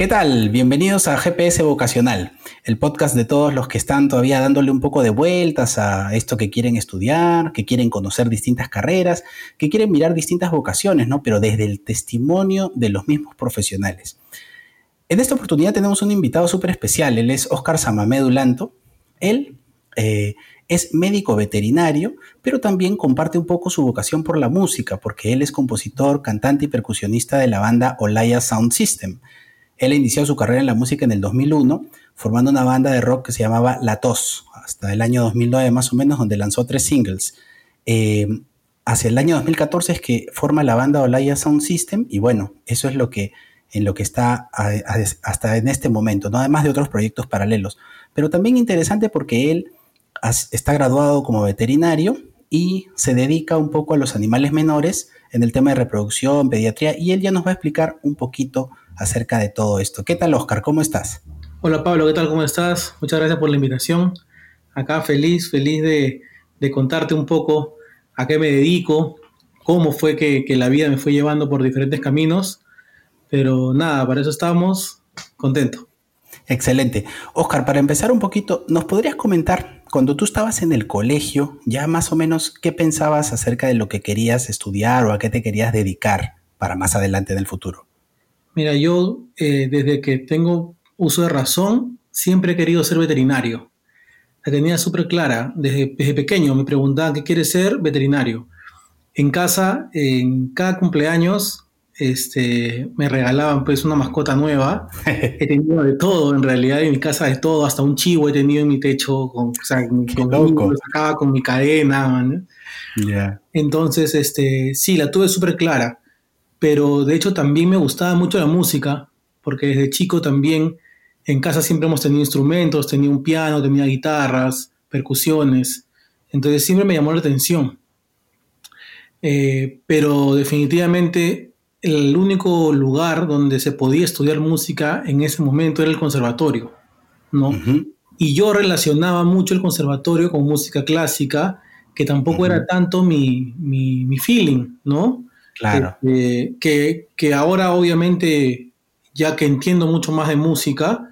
¿Qué tal? Bienvenidos a GPS Vocacional, el podcast de todos los que están todavía dándole un poco de vueltas a esto que quieren estudiar, que quieren conocer distintas carreras, que quieren mirar distintas vocaciones, ¿no? Pero desde el testimonio de los mismos profesionales. En esta oportunidad tenemos un invitado súper especial, él es Oscar Samamedu Lanto. Él eh, es médico veterinario, pero también comparte un poco su vocación por la música, porque él es compositor, cantante y percusionista de la banda Olaya Sound System él inició su carrera en la música en el 2001, formando una banda de rock que se llamaba La Tos, hasta el año 2009 más o menos, donde lanzó tres singles. Eh, hacia el año 2014 es que forma la banda Olaya Sound System y bueno, eso es lo que en lo que está hasta en este momento, ¿no? además de otros proyectos paralelos. Pero también interesante porque él está graduado como veterinario y se dedica un poco a los animales menores en el tema de reproducción, pediatría, y él ya nos va a explicar un poquito acerca de todo esto. ¿Qué tal, Oscar? ¿Cómo estás? Hola, Pablo, ¿qué tal? ¿Cómo estás? Muchas gracias por la invitación. Acá feliz, feliz de, contarte un poco a qué me dedico, cómo fue que, la vida me fue llevando por diferentes caminos. Pero nada, para eso estamos, contento. Excelente. Oscar, para empezar un poquito, ¿nos podrías comentar, cuando tú estabas en el colegio, ya más o menos qué pensabas acerca de lo que querías estudiar o a qué te querías dedicar para más adelante en el futuro? Mira, yo eh, desde que tengo uso de razón, siempre he querido ser veterinario. La tenía súper clara. Desde, pequeño me preguntaban qué quiere ser veterinario. En casa, en cada cumpleaños, este, me regalaban pues una mascota nueva. he tenido de todo, en realidad, en mi casa de todo, hasta un chivo he tenido en mi techo, con, o sea, con, lo sacaba con mi cadena. Entonces, este, sí, la tuve súper clara pero de hecho también me gustaba mucho la música, porque desde chico también en casa siempre hemos tenido instrumentos, tenía un piano, tenía guitarras, percusiones, entonces siempre me llamó la atención. Eh, pero definitivamente el único lugar donde se podía estudiar música en ese momento era el conservatorio, ¿no? Y yo relacionaba mucho el conservatorio con música clásica, que tampoco era tanto mi, mi, mi feeling, ¿no? Claro. Este, que, que, ahora obviamente, ya que entiendo mucho más de música,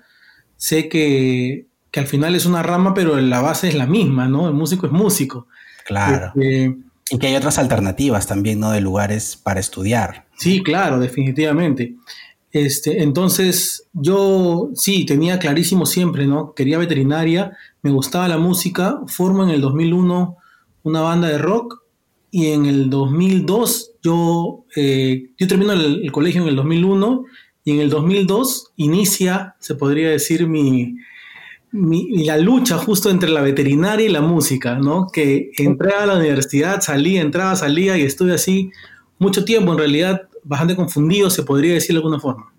sé que, que, al final es una rama, pero la base es la misma, ¿no? El músico es músico. Claro. Este, y que hay otras alternativas también, ¿no? De lugares para estudiar. Sí, claro, definitivamente. Este, entonces, yo sí, tenía clarísimo siempre, ¿no? Quería veterinaria, me gustaba la música, formo en el 2001 una banda de rock y en el 2002 yo, eh, yo termino el, colegio en el 2001 y en el 2002 inicia, se podría decir, mi, la lucha justo entre la veterinaria y la música, ¿no? Que entré a la universidad, salía, entraba, salía y estuve así mucho tiempo, en realidad bastante confundido, se podría decir de alguna forma.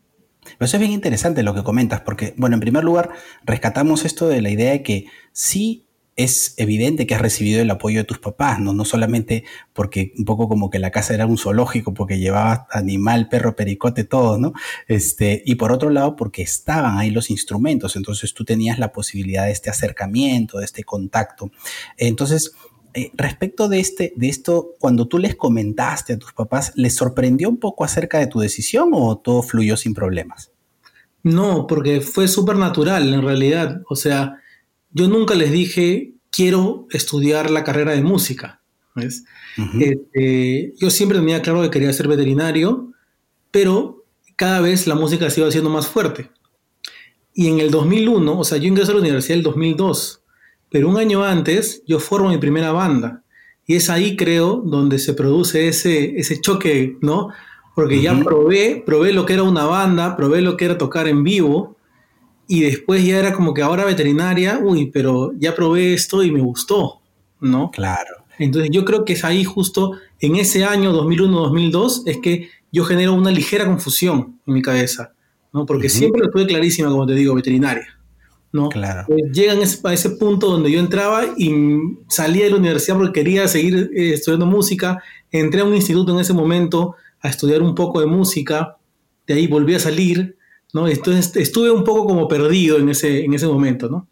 Pero eso es bien interesante lo que comentas, porque, bueno, en primer lugar, rescatamos esto de la idea de que sí es evidente que has recibido el apoyo de tus papás, ¿no? No solamente porque un poco como que la casa era un zoológico, porque llevaba animal, perro, pericote, todo, ¿no? Este, y por otro lado, porque estaban ahí los instrumentos, entonces tú tenías la posibilidad de este acercamiento, de este contacto. Entonces, eh, respecto de, este, de esto, cuando tú les comentaste a tus papás, ¿les sorprendió un poco acerca de tu decisión o todo fluyó sin problemas? No, porque fue súper natural en realidad. O sea, yo nunca les dije, quiero estudiar la carrera de música. Este, yo siempre tenía claro que quería ser veterinario, pero cada vez la música se iba haciendo más fuerte. Y en el 2001, o sea, yo ingreso a la universidad en el 2002, pero un año antes yo formo mi primera banda. Y es ahí, creo, donde se produce ese, ese choque, ¿no? Porque ya probé, probé lo que era una banda, probé lo que era tocar en vivo, y después ya era como que ahora veterinaria, uy, pero ya probé esto y me gustó, ¿no? Claro. Entonces yo creo que es ahí justo en ese año 2001-2002 es que yo genero una ligera confusión en mi cabeza, ¿no? Porque siempre lo tuve clarísima, como te digo, veterinaria, ¿no? Claro. llegan a ese punto donde yo entraba y salía de la universidad porque quería seguir eh, estudiando música, entré a un instituto en ese momento a estudiar un poco de música, de ahí volví a salir, ¿no? Entonces estuve un poco como perdido en ese, en ese momento, ¿no?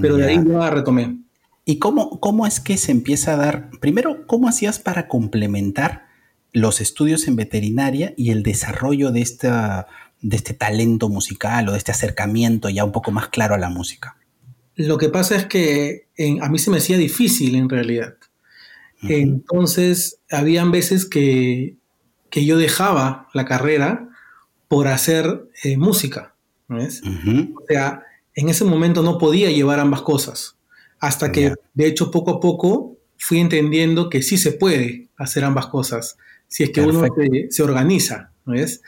Pero de ahí ya retomé. ¿Y cómo, cómo es que se empieza a dar, primero, cómo hacías para complementar los estudios en veterinaria y el desarrollo de esta, de este talento musical o de este acercamiento ya un poco más claro a la música? Lo que pasa es que a mí se me hacía difícil en realidad. Entonces, habían veces que, yo dejaba la carrera por hacer eh, música. ¿ves? O sea, en ese momento no podía llevar ambas cosas. Hasta que, de hecho, poco a poco fui entendiendo que sí se puede hacer ambas cosas, si es que uno se, organiza. ¿ves?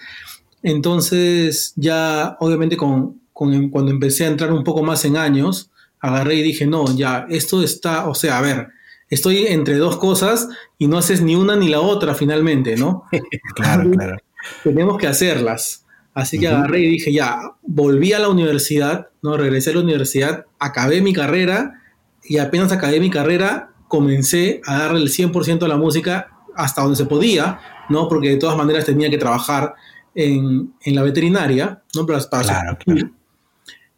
Entonces, ya obviamente con, cuando empecé a entrar un poco más en años, agarré y dije, no, ya, esto está, o sea, a ver, estoy entre dos cosas y no haces ni una ni la otra finalmente, ¿no? claro, claro. Tenemos que hacerlas. Así que agarré y dije, ya, volví a la universidad, ¿no? Regresé a la universidad, acabé mi carrera y apenas acabé mi carrera, comencé a darle el 100% a la música hasta donde se podía, ¿no? Porque de todas maneras tenía que trabajar en, la veterinaria, ¿no? Para, claro, claro.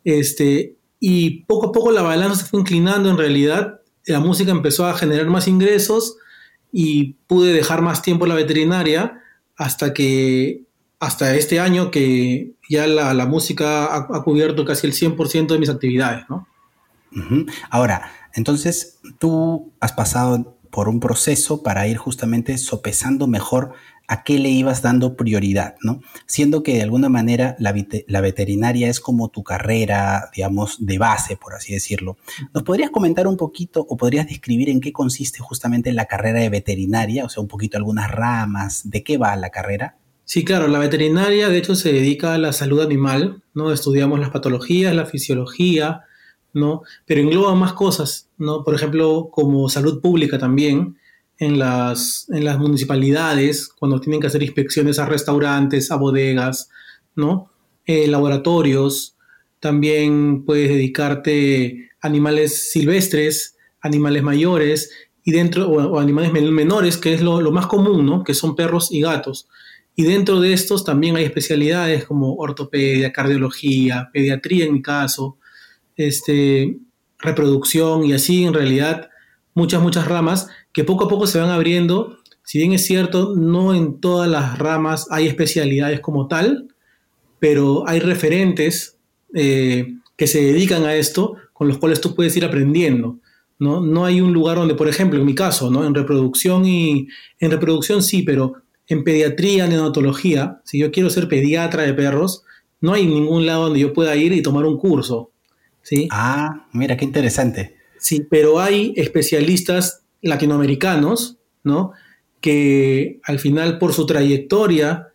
Este, y poco a poco la balanza se fue inclinando en realidad, la música empezó a generar más ingresos y pude dejar más tiempo en la veterinaria hasta que, hasta este año que ya la, música ha, cubierto casi el 100% de mis actividades, ¿no? Ahora, entonces tú has pasado por un proceso para ir justamente sopesando mejor a qué le ibas dando prioridad, ¿no? Siendo que de alguna manera la, veterinaria es como tu carrera, digamos, de base, por así decirlo. ¿Nos podrías comentar un poquito o podrías describir en qué consiste justamente la carrera de veterinaria? O sea, un poquito algunas ramas, ¿de qué va la carrera? Sí, claro, la veterinaria de hecho se dedica a la salud animal, ¿no? Estudiamos las patologías, la fisiología, ¿no? Pero engloba más cosas, ¿no? Por ejemplo, como salud pública también, en las, en las municipalidades, cuando tienen que hacer inspecciones a restaurantes, a bodegas, ¿no? Eh, laboratorios, también puedes dedicarte a animales silvestres, animales mayores y dentro, o, animales menores, que es lo, lo, más común, ¿no? Que son perros y gatos. Y dentro de estos también hay especialidades como ortopedia, cardiología, pediatría en mi caso, este, reproducción y así en realidad muchas, muchas ramas que poco a poco se van abriendo. Si bien es cierto, no en todas las ramas hay especialidades como tal, pero hay referentes eh, que se dedican a esto con los cuales tú puedes ir aprendiendo. ¿no? no hay un lugar donde, por ejemplo, en mi caso, ¿no? en reproducción y en reproducción sí, pero en pediatría, neonatología, si yo quiero ser pediatra de perros, no hay ningún lado donde yo pueda ir y tomar un curso. ¿sí? Ah, mira, qué interesante. Sí, pero hay especialistas latinoamericanos, ¿no? Que al final por su trayectoria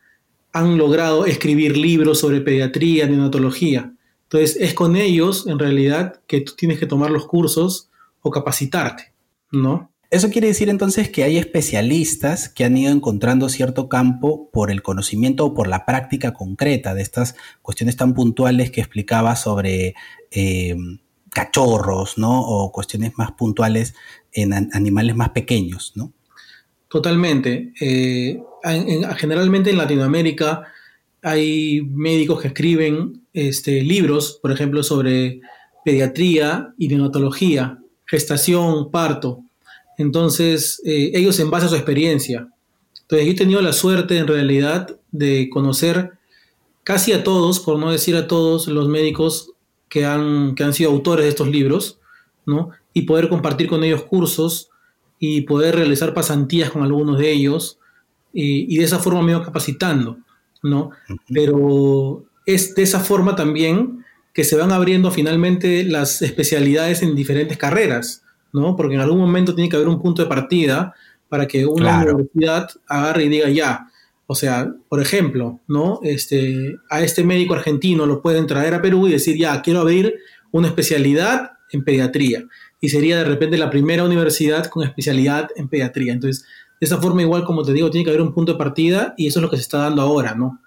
han logrado escribir libros sobre pediatría, neonatología. Entonces es con ellos, en realidad, que tú tienes que tomar los cursos o capacitarte, ¿no? Eso quiere decir entonces que hay especialistas que han ido encontrando cierto campo por el conocimiento o por la práctica concreta de estas cuestiones tan puntuales que explicaba sobre eh, cachorros, ¿no? O cuestiones más puntuales en animales más pequeños, ¿no? Totalmente. Eh, generalmente en Latinoamérica hay médicos que escriben este, libros, por ejemplo, sobre pediatría y neonatología, gestación, parto. Entonces, eh, ellos en base a su experiencia. Entonces, yo he tenido la suerte en realidad de conocer casi a todos, por no decir a todos, los médicos que han, que han sido autores de estos libros, ¿no? Y poder compartir con ellos cursos y poder realizar pasantías con algunos de ellos y, de esa forma me iba capacitando, ¿no? Pero es de esa forma también que se van abriendo finalmente las especialidades en diferentes carreras, ¿no? Porque en algún momento tiene que haber un punto de partida para que una universidad agarre y diga ya, o sea, por ejemplo, ¿no? Este, a este médico argentino lo pueden traer a Perú y decir, ya, quiero abrir una especialidad en pediatría. Y sería de repente la primera universidad con especialidad en pediatría. Entonces, de esa forma, igual como te digo, tiene que haber un punto de partida y eso es lo que se está dando ahora, ¿no?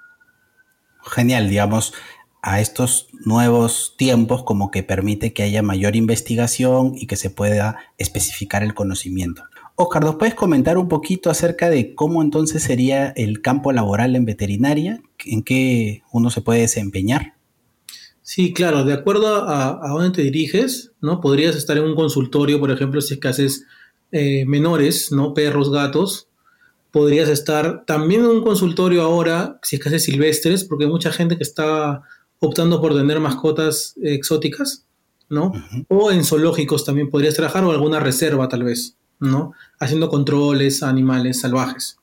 Genial, digamos, a estos nuevos tiempos como que permite que haya mayor investigación y que se pueda especificar el conocimiento. Oscar, ¿nos puedes comentar un poquito acerca de cómo entonces sería el campo laboral en veterinaria? ¿En qué uno se puede desempeñar? Sí, claro, de acuerdo a, dónde te diriges, ¿no? Podrías estar en un consultorio, por ejemplo, si es que haces eh, menores, ¿no? Perros, gatos. podrías estar también en un consultorio ahora, si es que haces silvestres, porque hay mucha gente que está optando por tener mascotas exóticas, ¿no? O en zoológicos también podrías trabajar o alguna reserva tal vez, ¿no? Haciendo controles a animales salvajes.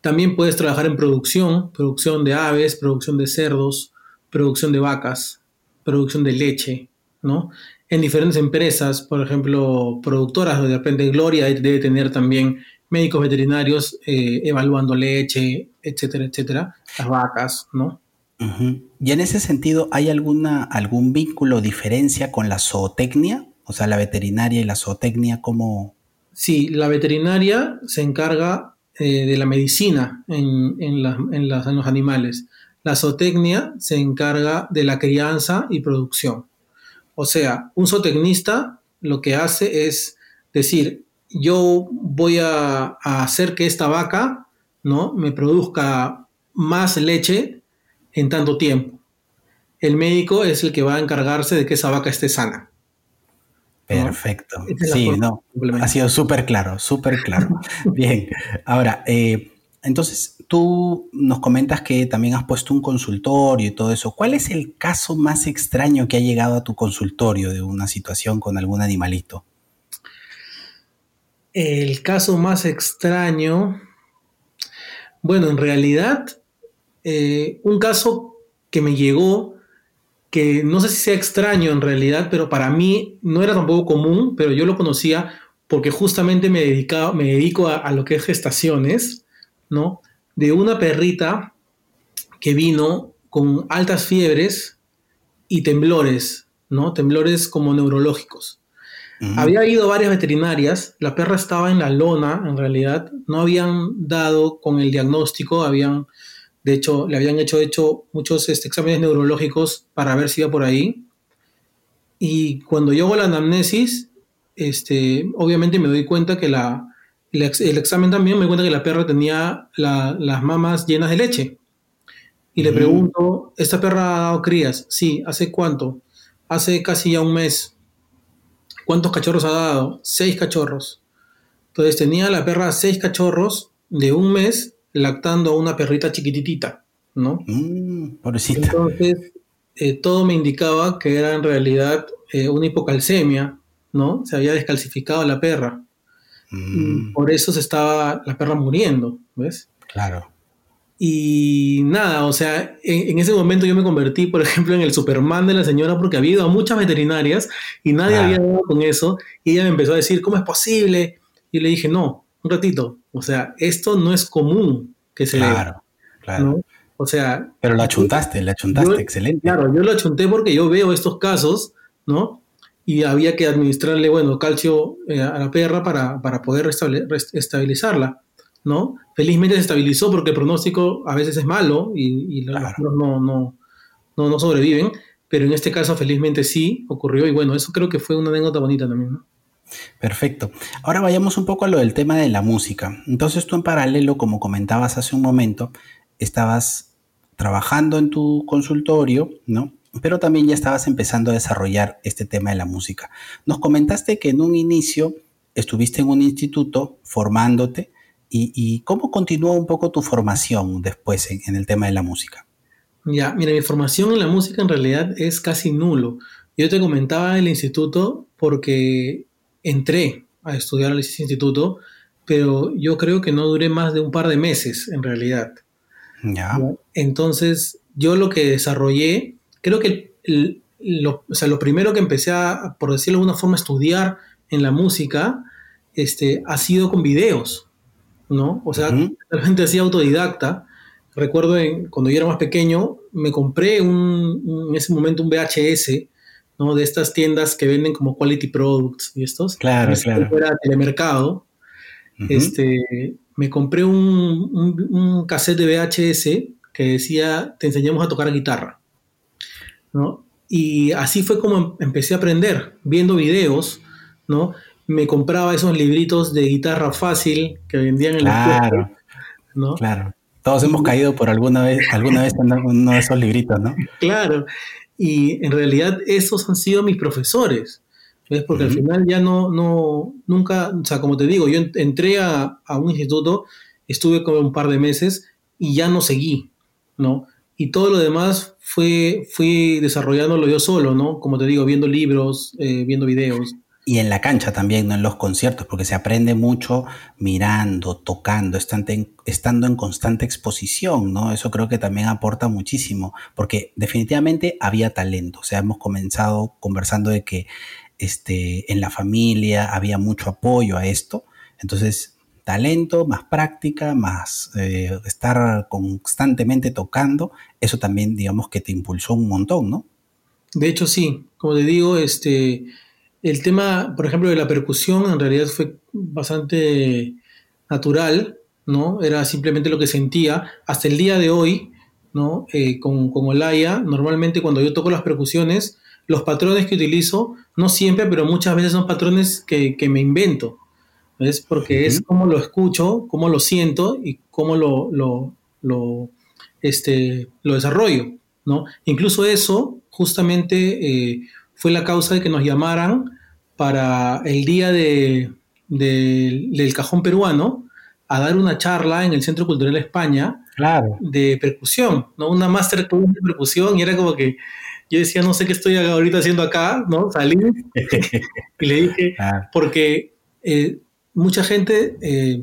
También puedes trabajar en producción, producción de aves, producción de cerdos, producción de vacas, producción de leche, ¿no? En diferentes empresas, por ejemplo, productoras, de repente Gloria debe tener también médicos veterinarios eh, evaluando leche, etcétera, etcétera, las vacas, ¿no? Y en ese sentido, ¿hay alguna, algún vínculo o diferencia con la zootecnia? O sea, la veterinaria y la zootecnia, ¿cómo...? Sí, la veterinaria se encarga eh, de la medicina en, en, los animales. La zootecnia se encarga de la crianza y producción. O sea, un zootecnista lo que hace es decir, yo voy a, hacer que esta vaca ¿no? me produzca más leche en tanto tiempo. El médico es el que va a encargarse de que esa vaca esté sana. Perfecto. Sí, no. Ha sido súper claro, súper claro. Bien. Ahora, eh, entonces tú nos comentas que también has puesto un consultorio y todo eso. ¿Cuál es el caso más extraño que ha llegado a tu consultorio de una situación con algún animalito? El caso más extraño. Bueno, en realidad, eh, un caso que me llegó que no sé si sea extraño en realidad, pero para mí no era tampoco común, pero yo lo conocía porque justamente me, dedicaba, me dedico a, lo que es gestaciones, ¿no? De una perrita que vino con altas fiebres y temblores, ¿no? Temblores como neurológicos. Había ido varias veterinarias, la perra estaba en la lona, en realidad, no habían dado con el diagnóstico, habían de hecho, le habían hecho, hecho muchos este, exámenes neurológicos para ver si iba por ahí. Y cuando yo hago la anamnesis, este, obviamente me doy cuenta que la, el, examen también me doy cuenta que la perra tenía las mamas llenas de leche. Y le pregunto, ¿esta perra ha dado crías? Sí, ¿hace cuánto? Hace casi ya un mes. ¿Cuántos cachorros ha dado? Seis cachorros. Entonces tenía la perra seis cachorros de un mes lactando a una perrita chiquititita, ¿no? Mm, Entonces, eh, todo me indicaba que era en realidad eh, una hipocalcemia, ¿no? Se había descalcificado la perra. Mm. Por eso se estaba la perra muriendo, ¿ves? Claro. Y nada, o sea, en, ese momento yo me convertí, por ejemplo, en el Superman de la señora porque había ido a muchas veterinarias y nadie había dado con eso. Y ella me empezó a decir, ¿cómo es posible? Y le dije, no, un ratito, o sea, esto no es común que se Claro, claro. O sea... Pero lo achuntaste, lo achuntaste, excelente. Claro, yo lo achunté porque yo veo estos casos, ¿no? Y había que administrarle, bueno, calcio eh, a la perra para, poder estabilizarla, ¿no? Felizmente se estabilizó porque el pronóstico a veces es malo y, los no, no, no, no sobreviven, pero en este caso felizmente sí ocurrió y bueno, eso creo que fue una anécdota bonita también, ¿no? Perfecto. Ahora vayamos un poco a lo del tema de la música. Entonces tú en paralelo, como comentabas hace un momento, estabas trabajando en tu consultorio, ¿no? Pero también ya estabas empezando a desarrollar este tema de la música. Nos comentaste que en un inicio estuviste en un instituto formándote y, cómo continuó un poco tu formación después en, en el tema de la música. Ya, mira, mi formación en la música en realidad es casi nulo. Yo te comentaba el instituto porque entré a estudiar al instituto, pero yo creo que no duré más de un par de meses en realidad. Ya. Entonces, yo lo que desarrollé, creo que lo, o sea, lo primero que empecé a, por decirlo de alguna forma, estudiar en la música, este, ha sido con videos, ¿no? O sea, realmente hacía autodidacta. Recuerdo cuando yo era más pequeño, me compré un, en ese momento un VHS ¿no? De estas tiendas que venden como quality products y estos. Claro, claro. Era telemercado. este, me compré un, un, cassette de VHS que decía, te enseñamos a tocar guitarra, ¿no? Y así fue como empecé a aprender, viendo videos, ¿no? Me compraba esos libritos de guitarra fácil que vendían en la tienda, ¿no? Claro. Todos hemos caído por alguna vez, alguna vez en uno de esos libritos, ¿no? Claro. Y en realidad esos han sido mis profesores. ¿ves? Porque al final ya no, no, nunca, o sea, como te digo, yo entré a, a un instituto, estuve como un par de meses y ya no seguí, ¿no? Y todo lo demás fue, fui desarrollándolo yo solo, ¿no? Como te digo, viendo libros, eh, viendo videos. Y en la cancha también, ¿no? en los conciertos, porque se aprende mucho mirando, tocando, estando en, estando en constante exposición, ¿no? Eso creo que también aporta muchísimo, porque definitivamente había talento. O sea, hemos comenzado conversando de que este, en la familia había mucho apoyo a esto. Entonces, talento, más práctica, más eh, estar constantemente tocando, eso también, digamos, que te impulsó un montón, ¿no? De hecho, sí. Como te digo, este, el tema, por ejemplo, de la percusión en realidad fue bastante natural, ¿no? Era simplemente lo que sentía. Hasta el día de hoy, ¿no? Eh, con, con Olaya, normalmente cuando yo toco las percusiones, los patrones que utilizo, no siempre, pero muchas veces son patrones que, que me invento. ¿ves? Porque es como lo escucho, cómo lo siento y cómo lo, lo, lo, este, lo desarrollo, ¿no? Incluso eso justamente eh, fue la causa de que nos llamaran para el día de, del cajón peruano a dar una charla en el Centro Cultural España claro. de percusión, ¿no? Una masterclass de percusión y era como que yo decía, no sé qué estoy ahorita haciendo acá, ¿no? Salí y le dije, porque eh, mucha gente eh,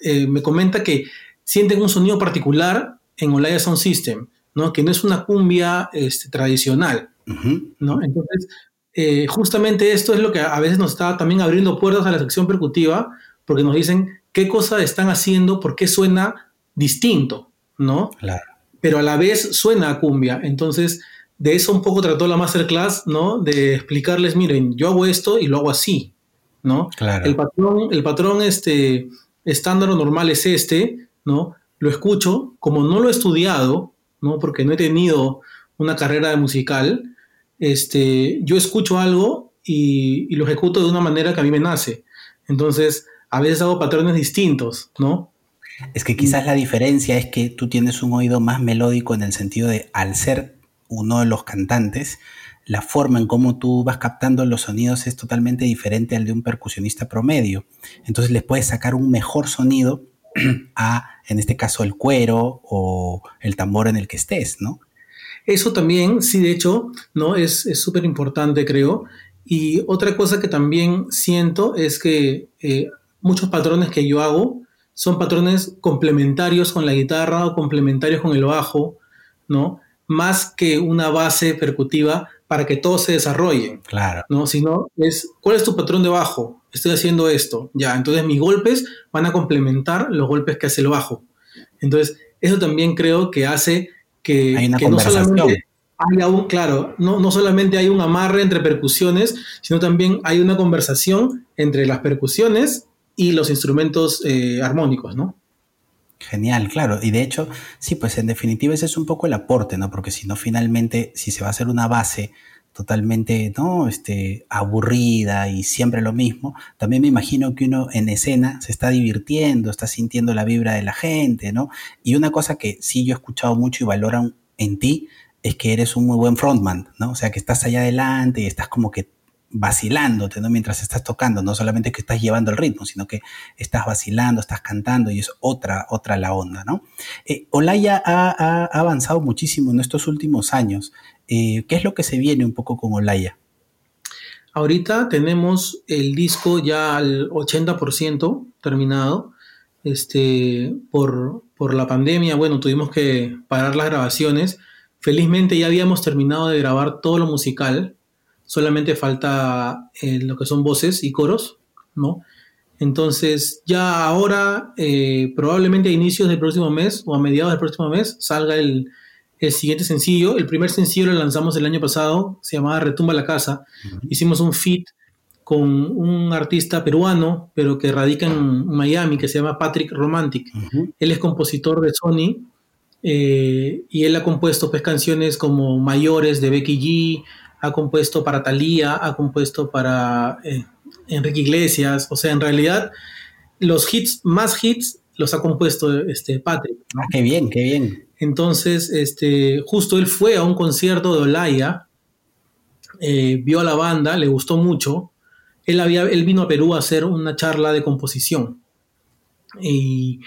eh, me comenta que sienten un sonido particular en Olaya Sound System, ¿no? que no es una cumbia este, tradicional. ¿No? Entonces, eh, justamente esto es lo que a veces nos está también abriendo puertas a la sección percutiva, porque nos dicen qué cosa están haciendo, por qué suena distinto, ¿no? Claro. Pero a la vez suena a cumbia. Entonces, de eso un poco trató la masterclass, ¿no? De explicarles, miren, yo hago esto y lo hago así, ¿no? El patrón, el patrón este, estándar o normal es este, ¿no? Lo escucho, como no lo he estudiado, ¿no? Porque no he tenido una carrera musical, este, yo escucho algo y, lo ejecuto de una manera que a mí me nace. Entonces, a veces hago patrones distintos, ¿no? Es que quizás la diferencia es que tú tienes un oído más melódico en el sentido de, al ser uno de los cantantes, la forma en cómo tú vas captando los sonidos es totalmente diferente al de un percusionista promedio. Entonces les puedes sacar un mejor sonido a, en este caso, el cuero o el tambor en el que estés, ¿no? Eso también, sí, de hecho, ¿no? Es súper importante, creo. Y otra cosa que también siento es que eh, muchos patrones que yo hago son patrones complementarios con la guitarra o complementarios con el bajo, ¿no? Más que una base percutiva para que todo se desarrolle. Claro. ¿no? Sino es, ¿cuál es tu patrón de bajo? Estoy haciendo esto. Ya, entonces mis golpes van a complementar los golpes que hace el bajo. Entonces, eso también creo que hace que, hay una no solamente haya un, claro, no, no solamente hay un amarre entre percusiones, sino también hay una conversación entre las percusiones y los instrumentos eh, armónicos, ¿no? Genial, claro. Y de hecho, sí, pues en definitiva ese es un poco el aporte, ¿no? Porque si no, finalmente, si se va a hacer una base totalmente, ¿no? Este, aburrida y siempre lo mismo, también me imagino que uno en escena se está divirtiendo, está sintiendo la vibra de la gente, ¿no? Y una cosa que sí yo he escuchado mucho y valoran en ti es que eres un muy buen frontman, ¿no? O sea, que estás allá adelante y estás como que vacilándote, ¿no? Mientras estás tocando, no solamente que estás llevando el ritmo, sino que estás vacilando, estás cantando y es otra, otra la onda, ¿no? Eh, Olaya ha, avanzado muchísimo en estos últimos años. Eh, ¿Qué es lo que se viene un poco con Olaya? Ahorita tenemos el disco ya al 80% terminado. Este, por, por la pandemia, bueno, tuvimos que parar las grabaciones. Felizmente ya habíamos terminado de grabar todo lo musical, solamente falta eh, lo que son voces y coros, ¿no? Entonces, ya ahora, eh, probablemente a inicios del próximo mes o a mediados del próximo mes, salga el, siguiente sencillo. El primer sencillo lo lanzamos el año pasado, se llamaba Retumba la Casa. Hicimos un feat con un artista peruano, pero que radica en Miami, que se llama Patrick Romantic. Él es compositor de Sony eh, y él ha compuesto pues, canciones como Mayores de Becky G, ha compuesto para Thalía, ha compuesto para eh, Enrique Iglesias, o sea, en realidad los hits, más hits, los ha compuesto este Patrick. Ah, qué bien, qué bien. Entonces, este, justo él fue a un concierto de Olaya eh, vio a la banda, le gustó mucho. Él, había, él vino a Perú a hacer una charla de composición y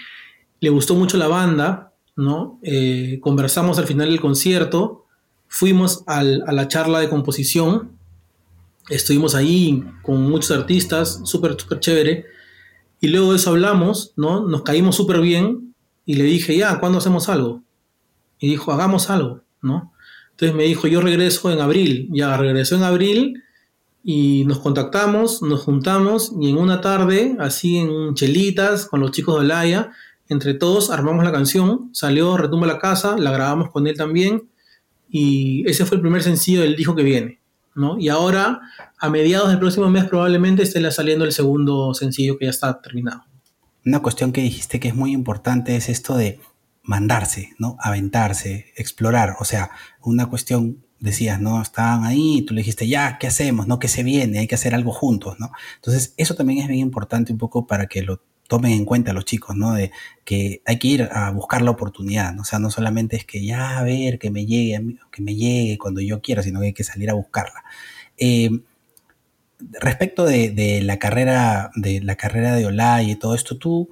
le gustó mucho la banda, ¿no? Eh, conversamos al final del concierto, fuimos a la charla de composición, estuvimos ahí con muchos artistas, súper, súper chévere, y luego de eso hablamos, ¿no? Nos caímos súper bien y le dije, ya, ¿cuándo hacemos algo? Y dijo, hagamos algo, ¿no? Entonces me dijo, yo regreso en abril, ya regresó en abril y nos contactamos, nos juntamos y en una tarde, así en chelitas, con los chicos de Olaya, entre todos armamos la canción, salió Retumba la Casa, la grabamos con él también y ese fue el primer sencillo del disco que viene, ¿no? Y ahora, a mediados del próximo mes probablemente esté saliendo el segundo sencillo que ya está terminado. Una cuestión que dijiste que es muy importante es esto de mandarse, ¿no? Aventarse, explorar, o sea, una cuestión decías, ¿no? Estaban ahí, tú le dijiste, ya, ¿qué hacemos? ¿No? ¿Qué se viene? Hay que hacer algo juntos, ¿no? Entonces, eso también es bien importante un poco para que lo tomen en cuenta los chicos, ¿no? De que hay que ir a buscar la oportunidad. O sea, no solamente es que ya, a ver, que me llegue, que me llegue cuando yo quiera, sino que hay que salir a buscarla. Eh, respecto de, la carrera, de la carrera de Olay y todo esto, tú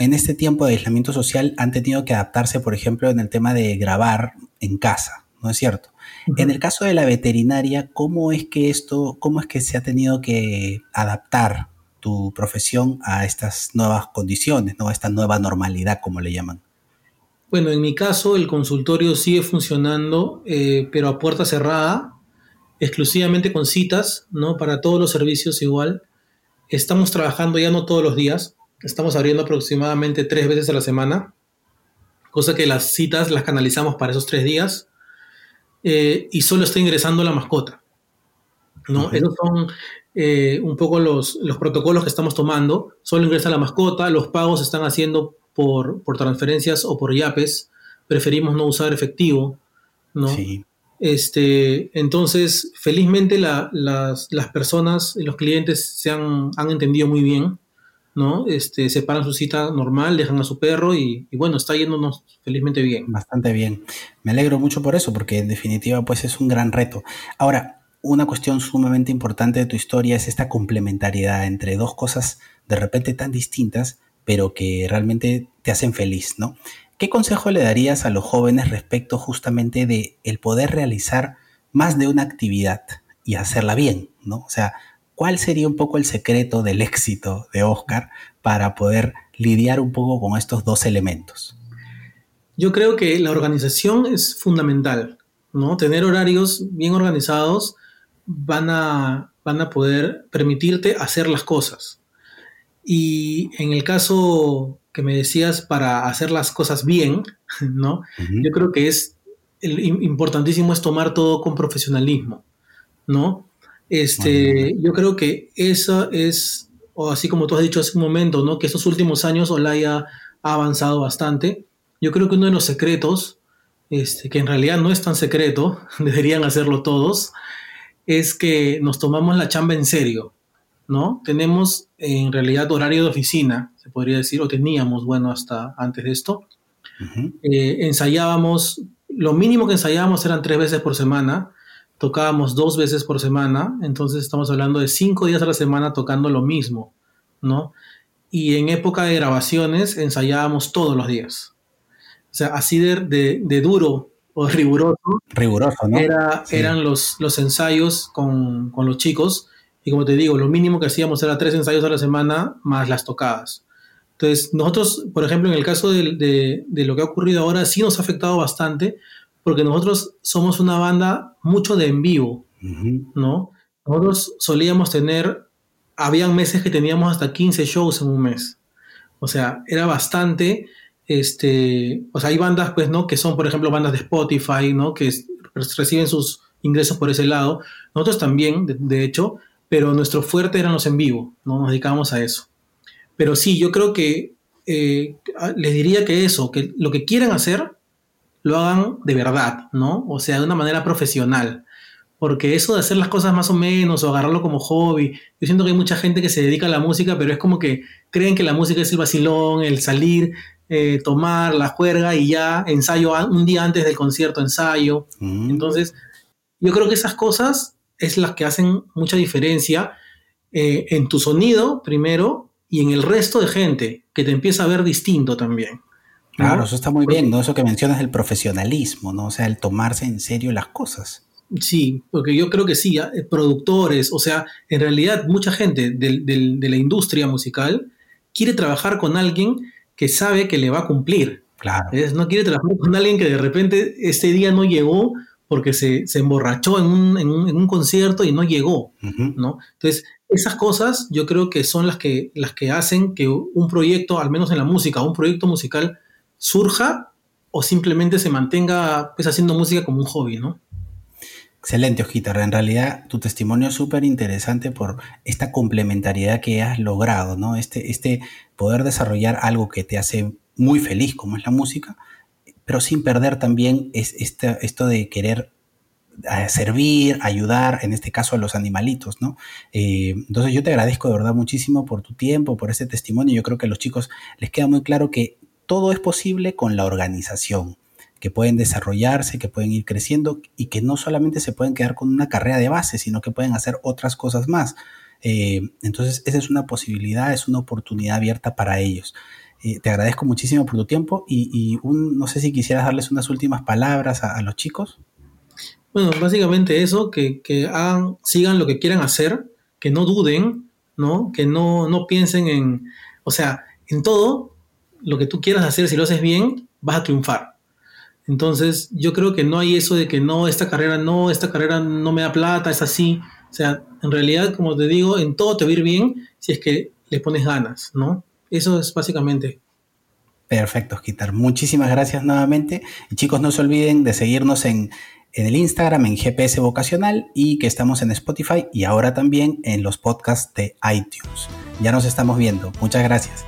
en este tiempo de aislamiento social han tenido que adaptarse, por ejemplo, en el tema de grabar en casa, ¿no es cierto? En el caso de la veterinaria, ¿cómo es que esto, cómo es que se ha tenido que adaptar tu profesión a estas nuevas condiciones, ¿no? a esta nueva normalidad, como le llaman? Bueno, en mi caso el consultorio sigue funcionando, eh, pero a puerta cerrada, exclusivamente con citas, ¿no? Para todos los servicios igual. Estamos trabajando ya no todos los días, estamos abriendo aproximadamente tres veces a la semana, cosa que las citas las canalizamos para esos tres días eh, y solo está ingresando la mascota. ¿no? Esos son eh, un poco los, los, protocolos que estamos tomando. Solo ingresa la mascota, los pagos se están haciendo por, por transferencias o por yapes. Preferimos no usar efectivo. ¿no? Este, entonces, felizmente las, las, personas, los clientes se han, han entendido muy bien. ¿No? Este, separan su cita normal, dejan a su perro y, bueno, está yéndonos felizmente bien. Bastante bien. Me alegro mucho por eso, porque en definitiva pues es un gran reto. Ahora, una cuestión sumamente importante de tu historia es esta complementariedad entre dos cosas de repente tan distintas, pero que realmente te hacen feliz, ¿no? ¿Qué consejo le darías a los jóvenes respecto justamente de el poder realizar más de una actividad y hacerla bien, ¿no? O sea, ¿Cuál sería un poco el secreto del éxito de Oscar para poder lidiar un poco con estos dos elementos? Yo creo que la organización es fundamental, ¿no? Tener horarios bien organizados van a, van a poder permitirte hacer las cosas. Y en el caso que me decías para hacer las cosas bien, ¿no? Yo creo que es el, importantísimo es tomar todo con profesionalismo, ¿no? Este, yo creo que eso es, o así como tú has dicho hace un momento, ¿no? Que estos últimos años Olaya ha avanzado bastante. Yo creo que uno de los secretos, este, que en realidad no es tan secreto, deberían hacerlo todos, es que nos tomamos la chamba en serio, ¿no? Tenemos en realidad horario de oficina, se podría decir, o teníamos, bueno, hasta antes de esto. Eh, ensayábamos, lo mínimo que ensayábamos eran tres veces por semana, tocábamos dos veces por semana, entonces estamos hablando de cinco días a la semana tocando lo mismo, ¿no? Y en época de grabaciones ensayábamos todos los días. O sea, así de, de, duro o riguroso. Riguroso, ¿no? Era, Eran los, los ensayos con, con, los chicos. Y como te digo, lo mínimo que hacíamos era tres ensayos a la semana más las tocadas. Entonces, nosotros, por ejemplo, en el caso de, de, de lo que ha ocurrido ahora, sí nos ha afectado bastante, porque nosotros somos una banda mucho de en vivo, ¿no? Nosotros solíamos tener, habían meses que teníamos hasta 15 shows en un mes. O sea, era bastante, este, o sea, hay bandas, pues, ¿no? Que son, por ejemplo, bandas de Spotify, ¿no? Que reciben sus ingresos por ese lado. Nosotros también, de, hecho, pero nuestro fuerte eran los en vivo, ¿no? Nos dedicábamos a eso. Pero sí, yo creo que eh, les diría que eso, que lo que quieran hacer, lo hagan de verdad, ¿no? O sea, de una manera profesional. Porque eso de hacer las cosas más o menos o agarrarlo como hobby, yo siento que hay mucha gente que se dedica a la música, pero es como que creen que la música es el vacilón, el salir, eh, tomar la juerga y ya ensayo un día antes del concierto, ensayo. Mm. Entonces, Yo creo que esas cosas es las que hacen mucha diferencia eh, en tu sonido, primero, y en el resto de gente, que te empieza a ver distinto también. Claro, eso está muy bien, ¿no? Eso que mencionas, el profesionalismo, ¿no? O sea, el tomarse en serio las cosas. Sí, porque yo creo que sí, eh, productores, o sea, en realidad mucha gente de la industria musical quiere trabajar con alguien que sabe que le va a cumplir. Claro. No quiere trabajar con alguien que de repente ese día no llegó porque se, emborrachó en un, concierto y no llegó, ¿no? Entonces, esas cosas yo creo que son las que, las que hacen que un proyecto, al menos en la música, un proyecto musical surja o simplemente se mantenga pues, haciendo música como un hobby, ¿no? Excelente, Ojitar. En realidad, tu testimonio es súper interesante por esta complementariedad que has logrado, ¿no? Este, este poder desarrollar algo que te hace muy feliz, como es la música, pero sin perder también es este, esto de querer servir, ayudar, en este caso a los animalitos, ¿no? Eh, entonces yo te agradezco de verdad muchísimo por tu tiempo, por ese testimonio. Yo creo que a los chicos les queda muy claro que todo es posible con la organización que pueden desarrollarse, que pueden ir creciendo y que no solamente se pueden quedar con una carrera de base, sino que pueden hacer otras cosas más. Eh, entonces, esa es una posibilidad, es una oportunidad abierta para ellos. Eh, te agradezco muchísimo por tu tiempo y, no sé si quisieras darles unas últimas palabras a, los chicos. Bueno, básicamente eso, que, hagan, sigan lo que quieran hacer, que no duden, ¿no? Que no, no piensen en, o sea, en todo, lo que tú quieras hacer, si lo haces bien, vas a triunfar. Entonces, yo creo que no hay eso de que no, esta carrera no, esta carrera no me da plata, es así. O sea, en realidad, como te digo, en todo te va a ir bien si es que le pones ganas, ¿no? Eso es básicamente. Perfecto, Gitar. Muchísimas gracias nuevamente. Y chicos, no se olviden de seguirnos en, en el Instagram, en GPS Vocacional y que estamos en Spotify y ahora también en los podcasts de iTunes. Ya nos estamos viendo. Muchas gracias.